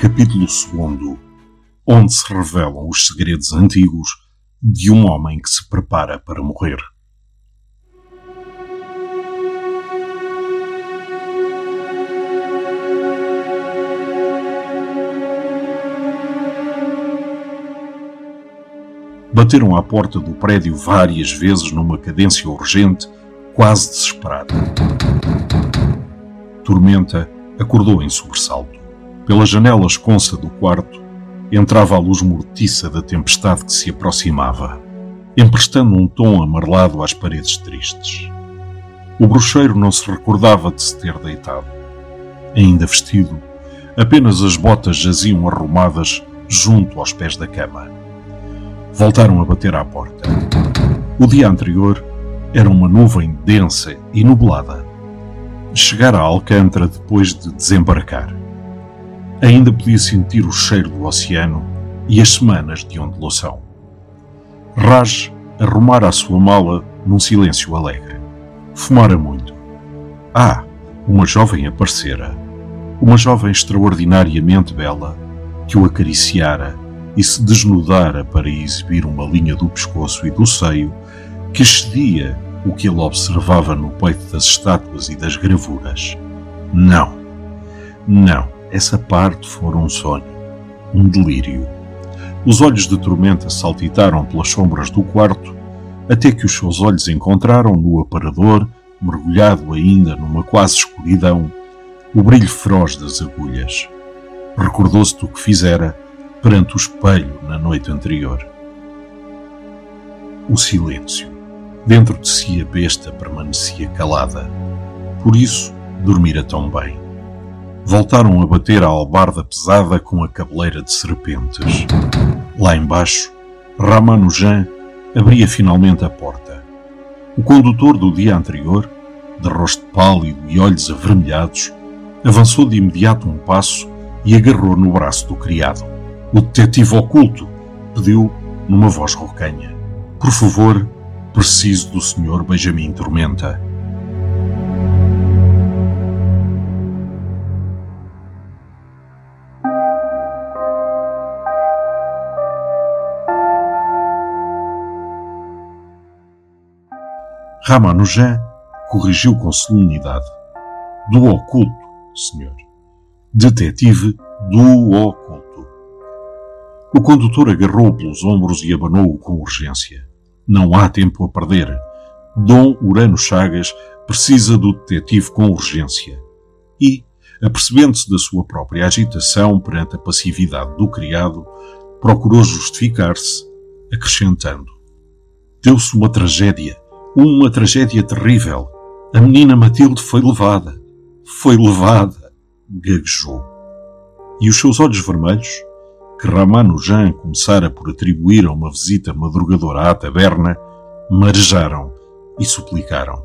Capítulo 2 Onde se revelam os segredos antigos de um homem que se prepara para morrer. Bateram à porta do prédio várias vezes numa cadência urgente, quase desesperada. Tormenta acordou em sobressalto. Pela janela esconsa do quarto, entrava a luz mortiça da tempestade que se aproximava, emprestando um tom amarelado às paredes tristes. O bruxeiro não se recordava de se ter deitado. Ainda vestido, apenas as botas jaziam arrumadas junto aos pés da cama. Voltaram a bater à porta. O dia anterior era uma nuvem densa e nublada. Chegara a Alcântara depois de desembarcar. Ainda podia sentir o cheiro do oceano e as semanas de ondulação. Raj arrumara a sua mala num silêncio alegre. Fumara muito. Ah, uma jovem aparecera. Uma jovem extraordinariamente bela que o acariciara e se desnudara para exibir uma linha do pescoço e do seio que excedia o que ele observava no peito das estátuas e das gravuras. Não, não essa parte fora um sonho, um delírio. Os olhos de Tormenta saltitaram pelas sombras do quarto, até que os seus olhos encontraram no aparador, mergulhado ainda numa quase escuridão, o brilho feroz das agulhas. Recordou-se do que fizera perante o espelho na noite anterior. O silêncio. Dentro de si a besta permanecia calada. Por isso, dormira tão bem voltaram a bater a albarda pesada com a cabeleira de serpentes. Lá embaixo, Ramanujan abria finalmente a porta. O condutor do dia anterior, de rosto pálido e olhos avermelhados, avançou de imediato um passo e agarrou no braço do criado. O detetive oculto pediu numa voz roucanha: Por favor, preciso do Sr. Benjamin Tormenta. Ramanujan corrigiu com solenidade. Do oculto, senhor. Detetive do oculto. O condutor agarrou-o pelos ombros e abanou-o com urgência. Não há tempo a perder. Dom Urano Chagas precisa do detetive com urgência. E, apercebendo-se da sua própria agitação perante a passividade do criado, procurou justificar-se, acrescentando: Deu-se uma tragédia uma tragédia terrível. A menina Matilde foi levada. Foi levada, gaguejou. E os seus olhos vermelhos, que Ramanujan começara por atribuir a uma visita madrugadora à taberna, marejaram e suplicaram.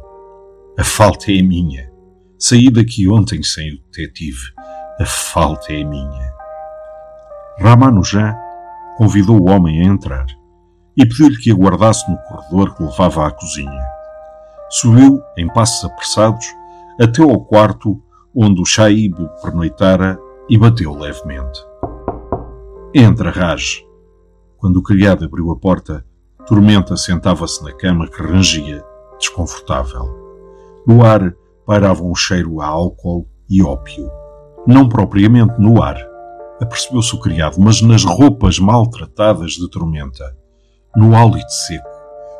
A falta é minha. Saí daqui ontem sem o detetive. A falta é minha. Ramanujan convidou o homem a entrar e pediu-lhe que aguardasse no corredor que levava à cozinha. Subiu, em passos apressados, até ao quarto onde o Shaib pernoitara e bateu levemente. Entra, Raj. Quando o criado abriu a porta, Tormenta sentava-se na cama que rangia, desconfortável. No ar pairava um cheiro a álcool e ópio. Não propriamente no ar, apercebeu-se o criado, mas nas roupas maltratadas de Tormenta no hálito seco,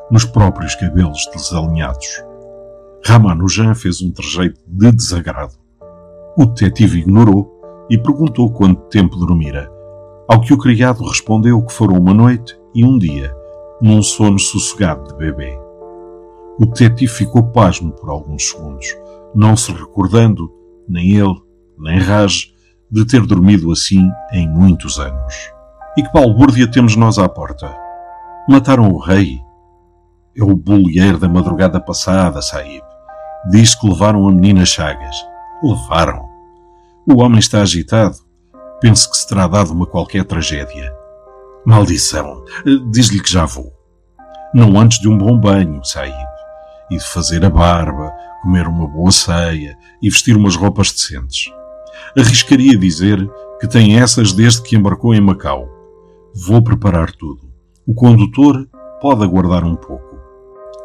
nos próprios cabelos desalinhados. Ramanujan fez um trejeito de desagrado. O detetive ignorou e perguntou quanto tempo dormira, ao que o criado respondeu que foram uma noite e um dia, num sono sossegado de bebê. O detetive ficou pasmo por alguns segundos, não se recordando, nem ele, nem Raj, de ter dormido assim em muitos anos. E que balbúrdia temos nós à porta? Mataram o rei? É o bolieiro da madrugada passada, Saib. Diz que levaram a menina Chagas. Levaram. O homem está agitado. Penso que se terá dado uma qualquer tragédia. Maldição. Diz-lhe que já vou. Não antes de um bom banho, Saib. E de fazer a barba, comer uma boa ceia e vestir umas roupas decentes. Arriscaria dizer que tem essas desde que embarcou em Macau. Vou preparar tudo. O condutor pode aguardar um pouco.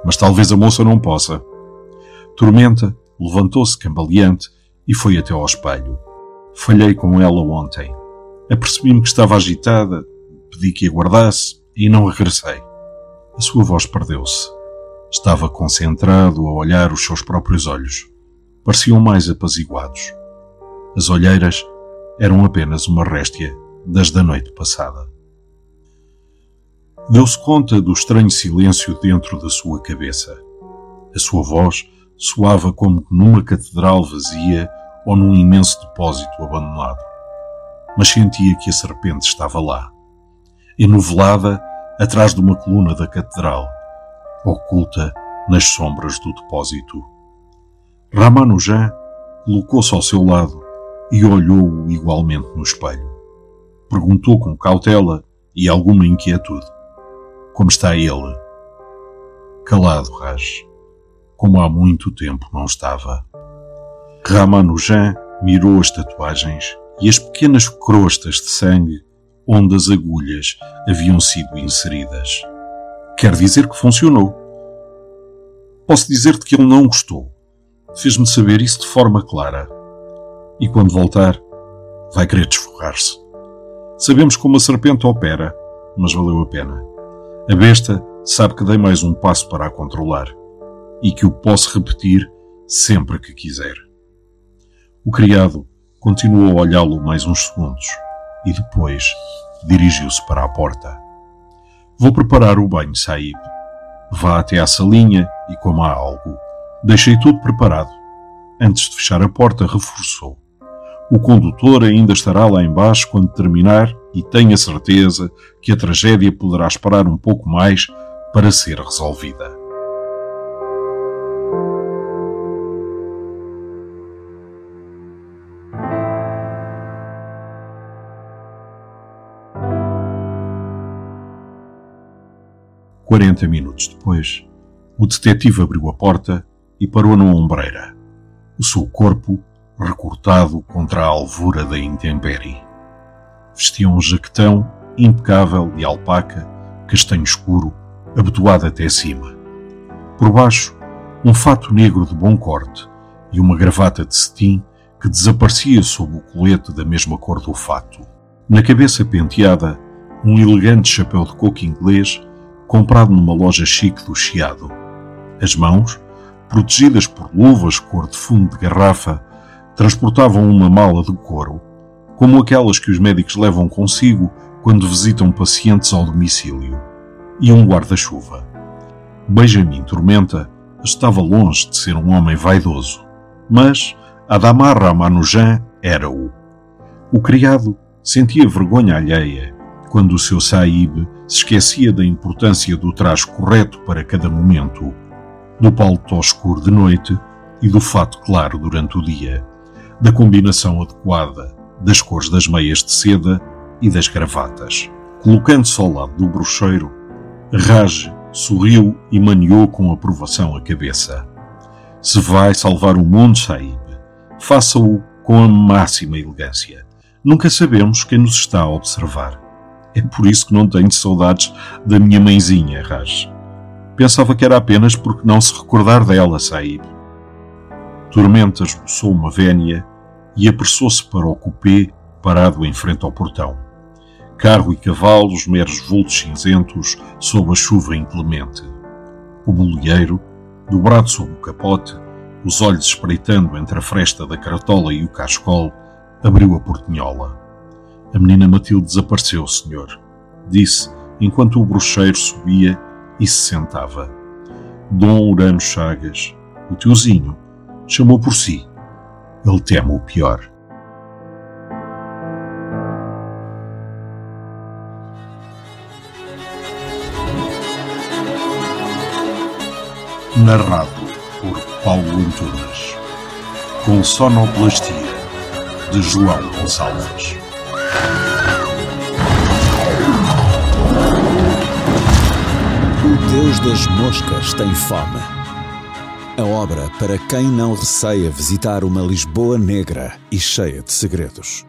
Mas talvez a moça não possa. Tormenta levantou-se cambaleante e foi até ao espelho. Falhei com ela ontem. Apercebi-me que estava agitada, pedi que aguardasse e não regressei. A sua voz perdeu-se. Estava concentrado a olhar os seus próprios olhos. Pareciam mais apaziguados. As olheiras eram apenas uma réstia das da noite passada. Deu-se conta do estranho silêncio dentro da sua cabeça. A sua voz soava como numa catedral vazia ou num imenso depósito abandonado. Mas sentia que a serpente estava lá, enovelada atrás de uma coluna da catedral, oculta nas sombras do depósito. Ramanujan colocou-se ao seu lado e olhou-o igualmente no espelho. Perguntou com cautela e alguma inquietude: Como está ele? Calado, Raj, como há muito tempo não estava. Ramanujan mirou as tatuagens e as pequenas crostas de sangue onde as agulhas haviam sido inseridas. Quer dizer que funcionou. Posso dizer-te que ele não gostou. Fez-me saber isso de forma clara e quando voltar, vai querer desforrar-se. Sabemos como a serpente opera, mas valeu a pena. A besta sabe que dei mais um passo para a controlar e que o posso repetir sempre que quiser. O criado continuou a olhá-lo mais uns segundos e depois dirigiu-se para a porta. Vou preparar o banho, Saib. Vá até à salinha e coma algo. Deixei tudo preparado. Antes de fechar a porta, reforçou. O condutor ainda estará lá embaixo quando terminar e tenha certeza que a tragédia poderá esperar um pouco mais para ser resolvida. Quarenta minutos depois, o detetive abriu a porta e parou numa ombreira. O seu corpo recortado contra a alvura da intempérie. Vestia um jaquetão impecável de alpaca, castanho escuro, abotoado até cima. Por baixo, um fato negro de bom corte e uma gravata de cetim que desaparecia sob o colete da mesma cor do fato. Na cabeça penteada, um elegante chapéu de coco inglês comprado numa loja chique do Chiado. As mãos, protegidas por luvas cor de fundo de garrafa, transportavam uma mala de couro, como aquelas que os médicos levam consigo quando visitam pacientes ao domicílio, e um guarda-chuva. Benjamin Tormenta estava longe de ser um homem vaidoso, mas Adamar Ramanujan era-o. O criado sentia vergonha alheia quando o seu saíbe se esquecia da importância do traje correto para cada momento, do paletó escuro de noite e do fato claro durante o dia da combinação adequada das cores das meias de seda e das gravatas. Colocando-se ao lado do bruxeiro, Raj sorriu e maniou com aprovação a cabeça. Se vai salvar o mundo, Saib, faça-o com a máxima elegância. Nunca sabemos quem nos está a observar. É por isso que não tenho saudades da minha mãezinha, Raj. Pensava que era apenas porque não se recordar dela, Saib. Tormenta esboçou uma vénia e apressou-se para o cupê parado em frente ao portão. Carro e cavalos, meros vultos cinzentos, sob a chuva inclemente. O bolieiro, dobrado sob o capote, os olhos espreitando entre a fresta da cartola e o cascol, abriu a portinhola. A menina Matilde desapareceu, senhor, disse, enquanto o bruxeiro subia e se sentava. Dom Urano Chagas, o tiozinho, chamou por si ele teme o pior. Narrado por Paulo Antunes, com sonoplastia de João Gonçalves. O Deus das moscas tem fome. A obra para quem não receia visitar uma Lisboa negra e cheia de segredos.